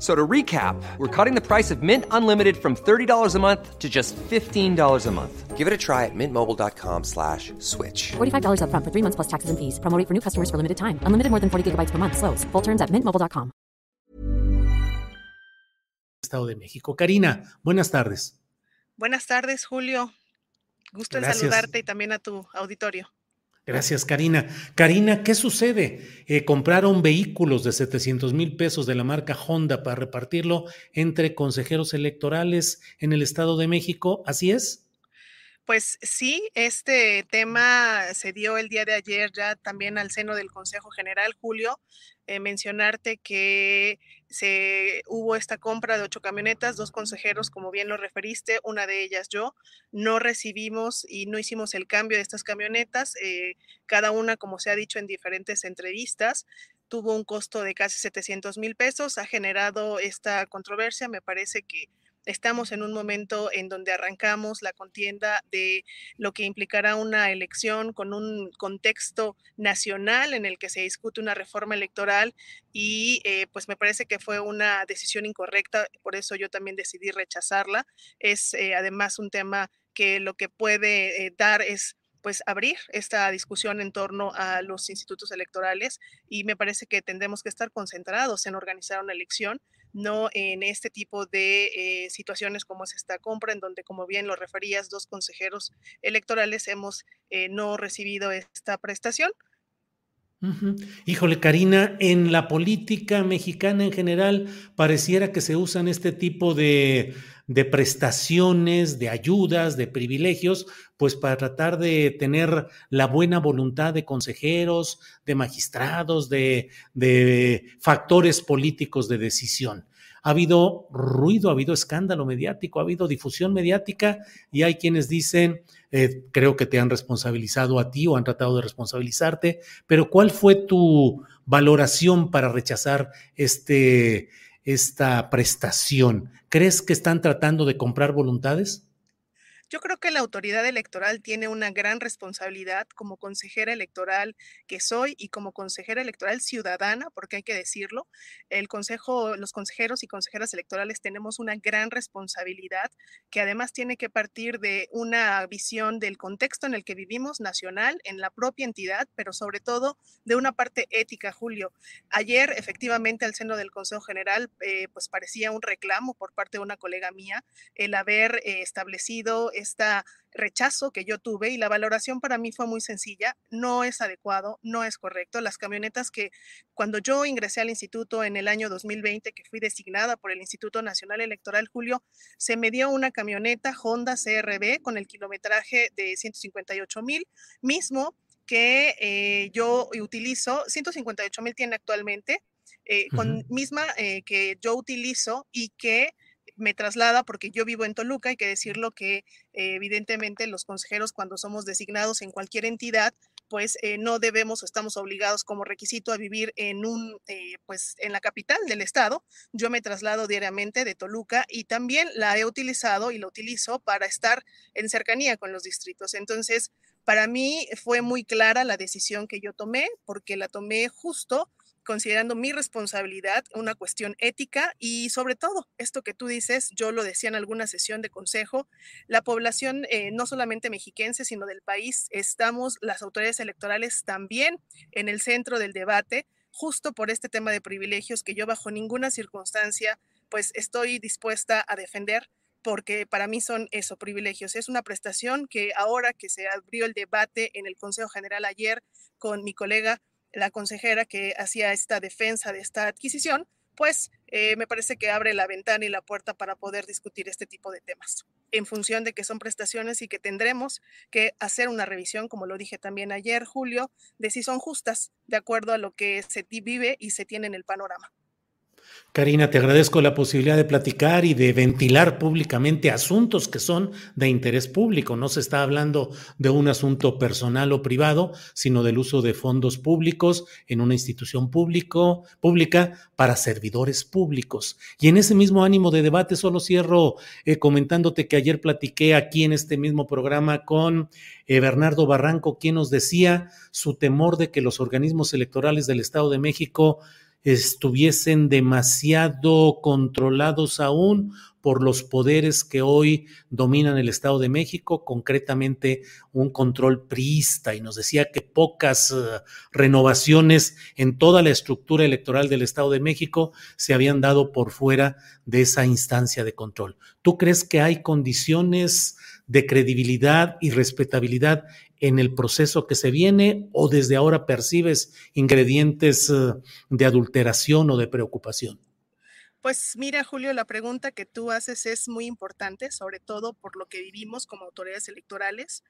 So to recap, we're cutting the price of Mint Unlimited from $30 a month to just $15 a month. Give it a try at mintmobile.com slash switch. $45 upfront for three months plus taxes and fees. Promoting for new customers for limited time. Unlimited more than 40 gigabytes per month. Slows. Full terms at mintmobile.com. Estado de México. Karina, buenas tardes. Buenas tardes, Julio. Gusto en saludarte y también a tu auditorio. Gracias, Karina. Karina, ¿qué sucede? Eh, compraron vehículos de 700 mil pesos de la marca Honda para repartirlo entre consejeros electorales en el Estado de México. ¿Así es? Pues sí, este tema se dio el día de ayer ya también al seno del Consejo General, Julio. Eh, mencionarte que se hubo esta compra de ocho camionetas, dos consejeros, como bien lo referiste, una de ellas yo, no recibimos y no hicimos el cambio de estas camionetas, eh, cada una, como se ha dicho en diferentes entrevistas, tuvo un costo de casi 700 mil pesos, ha generado esta controversia, me parece que estamos en un momento en donde arrancamos la contienda de lo que implicará una elección con un contexto nacional en el que se discute una reforma electoral y eh, pues me parece que fue una decisión incorrecta, por eso yo también decidí rechazarla. Es eh, además un tema que lo que puede eh, dar es pues abrir esta discusión en torno a los institutos electorales y me parece que tendremos que estar concentrados en organizar una elección no en este tipo de eh, situaciones como es esta compra, en donde, como bien lo referías, dos consejeros electorales hemos eh, no recibido esta prestación. Híjole, Karina, en la política mexicana en general pareciera que se usan este tipo de, de prestaciones, de ayudas, de privilegios, pues para tratar de tener la buena voluntad de consejeros, de magistrados, de, factores políticos de decisión. Ha habido ruido, ha habido escándalo mediático, ha habido difusión mediática y hay quienes dicen, eh, creo que te han responsabilizado a ti o han tratado de responsabilizarte, pero ¿cuál fue tu valoración para rechazar este, esta prestación? ¿Crees que están tratando de comprar voluntades? Yo creo que la autoridad electoral tiene una gran responsabilidad como consejera electoral que soy y como consejera electoral ciudadana, porque hay que decirlo, el consejo, los consejeros y consejeras electorales tenemos una gran responsabilidad que además tiene que partir de una visión del contexto en el que vivimos nacional, en la propia entidad, pero sobre todo de una parte ética, Julio. Ayer, efectivamente, al seno del Consejo General, eh, pues parecía un reclamo por parte de una colega mía el haber eh, establecido este rechazo que yo tuve y la valoración para mí fue muy sencilla, no es adecuado, no es correcto. Las camionetas que cuando yo ingresé al instituto en el año 2020, que fui designada por el Instituto Nacional Electoral Julio, se me dio una camioneta Honda CRB con el kilometraje de 158 mil, mismo que eh, yo utilizo, 158 mil tiene actualmente, eh, con misma eh, que yo utilizo y que me traslada, porque yo vivo en Toluca, hay que decirlo que eh, evidentemente los consejeros cuando somos designados en cualquier entidad, pues eh, no debemos o estamos obligados como requisito a vivir en un, eh, pues en la capital del estado. Yo me traslado diariamente de Toluca y también la he utilizado y la utilizo para estar en cercanía con los distritos. Entonces, para mí fue muy clara la decisión que yo tomé, porque la tomé justo considerando mi responsabilidad, una cuestión ética y sobre todo esto que tú dices, yo lo decía en alguna sesión de consejo, la población eh, no solamente mexiquense, sino del país, estamos las autoridades electorales también en el centro del debate, justo por este tema de privilegios que yo bajo ninguna circunstancia pues estoy dispuesta a defender porque para mí son eso, privilegios. Es una prestación que ahora que se abrió el debate en el Consejo General ayer con mi colega, la consejera que hacía esta defensa de esta adquisición, pues eh, me parece que abre la ventana y la puerta para poder discutir este tipo de temas, en función de que son prestaciones y que tendremos que hacer una revisión, como lo dije también ayer, Julio, de si son justas de acuerdo a lo que se vive y se tiene en el panorama. Karina, te agradezco la posibilidad de platicar y de ventilar públicamente asuntos que son de interés público. No se está hablando de un asunto personal o privado, sino del uso de fondos públicos en una institución público, pública para servidores públicos. Y en ese mismo ánimo de debate, solo cierro eh, comentándote que ayer platiqué aquí en este mismo programa con eh, Bernardo Barranco, quien nos decía su temor de que los organismos electorales del Estado de México estuviesen demasiado controlados aún por los poderes que hoy dominan el Estado de México, concretamente un control priista, y nos decía que pocas uh, renovaciones en toda la estructura electoral del Estado de México se habían dado por fuera de esa instancia de control. ¿Tú crees que hay condiciones de credibilidad y respetabilidad en el proceso que se viene o desde ahora percibes ingredientes eh, de adulteración o de preocupación? Pues mira, Julio, la pregunta que tú haces es muy importante, sobre todo por lo que vivimos como autoridades electorales.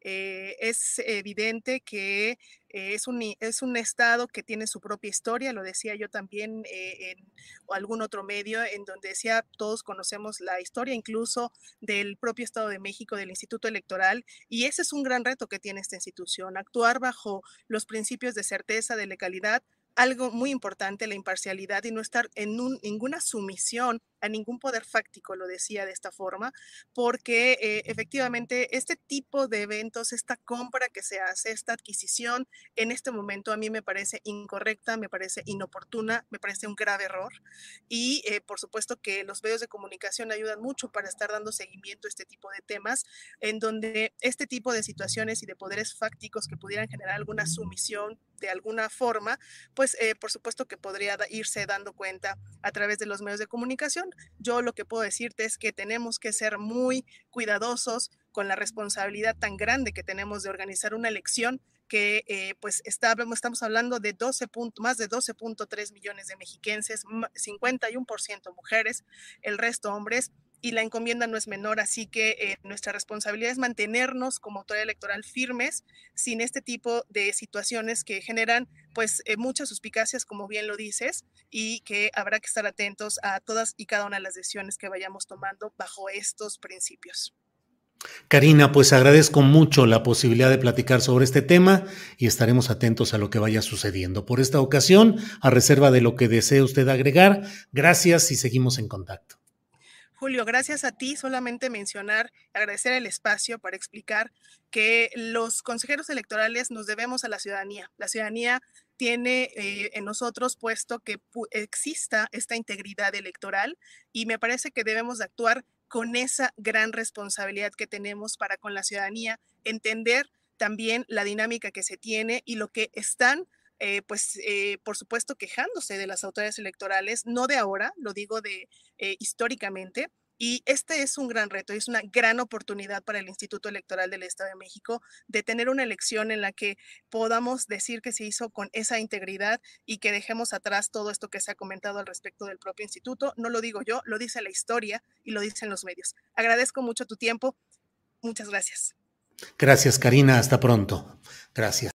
Eh, es evidente que eh, es, un, es un estado que tiene su propia historia, lo decía yo también eh, en algún otro medio, en donde decía, todos conocemos la historia incluso del propio Estado de México, del Instituto Electoral, y ese es un gran reto que tiene esta institución, actuar bajo los principios de certeza, de legalidad, algo muy importante, la imparcialidad y no estar en ninguna sumisión a ningún poder fáctico, lo decía de esta forma, porque eh, efectivamente este tipo de eventos, esta compra que se hace, esta adquisición, en este momento a mí me parece incorrecta, me parece inoportuna, me parece un grave error. Y eh, por supuesto que los medios de comunicación ayudan mucho para estar dando seguimiento a este tipo de temas, en donde este tipo de situaciones y de poderes fácticos que pudieran generar alguna sumisión de alguna forma, pues eh, por supuesto que podría irse dando cuenta a través de los medios de comunicación yo lo que puedo decirte es que tenemos que ser muy cuidadosos con la responsabilidad tan grande que tenemos de organizar una elección que eh, pues estamos hablando de 12 más de 12.3 millones de mexiquenses, 51% mujeres, el resto hombres, y la encomienda no es menor, así que eh, nuestra responsabilidad es mantenernos como autoridad electoral firmes sin este tipo de situaciones que generan pues eh, muchas suspicacias, como bien lo dices, y que habrá que estar atentos a todas y cada una de las decisiones que vayamos tomando bajo estos principios. Karina, pues agradezco mucho la posibilidad de platicar sobre este tema y estaremos atentos a lo que vaya sucediendo. Por esta ocasión, a reserva de lo que desee usted agregar, gracias y seguimos en contacto. Julio, gracias a ti. Solamente mencionar, agradecer el espacio para explicar que los consejeros electorales nos debemos a la ciudadanía. La ciudadanía tiene eh, en nosotros puesto que exista esta integridad electoral y me parece que debemos de actuar con esa gran responsabilidad que tenemos para con la ciudadanía, entender también la dinámica que se tiene y lo que están eh, pues eh, por supuesto quejándose de las autoridades electorales, no de ahora, lo digo de eh, históricamente. Y este es un gran reto, es una gran oportunidad para el Instituto Electoral del Estado de México de tener una elección en la que podamos decir que se hizo con esa integridad y que dejemos atrás todo esto que se ha comentado al respecto del propio instituto. No lo digo yo, lo dice la historia y lo dicen los medios. Agradezco mucho tu tiempo. Muchas gracias. Gracias, Karina. Hasta pronto. Gracias.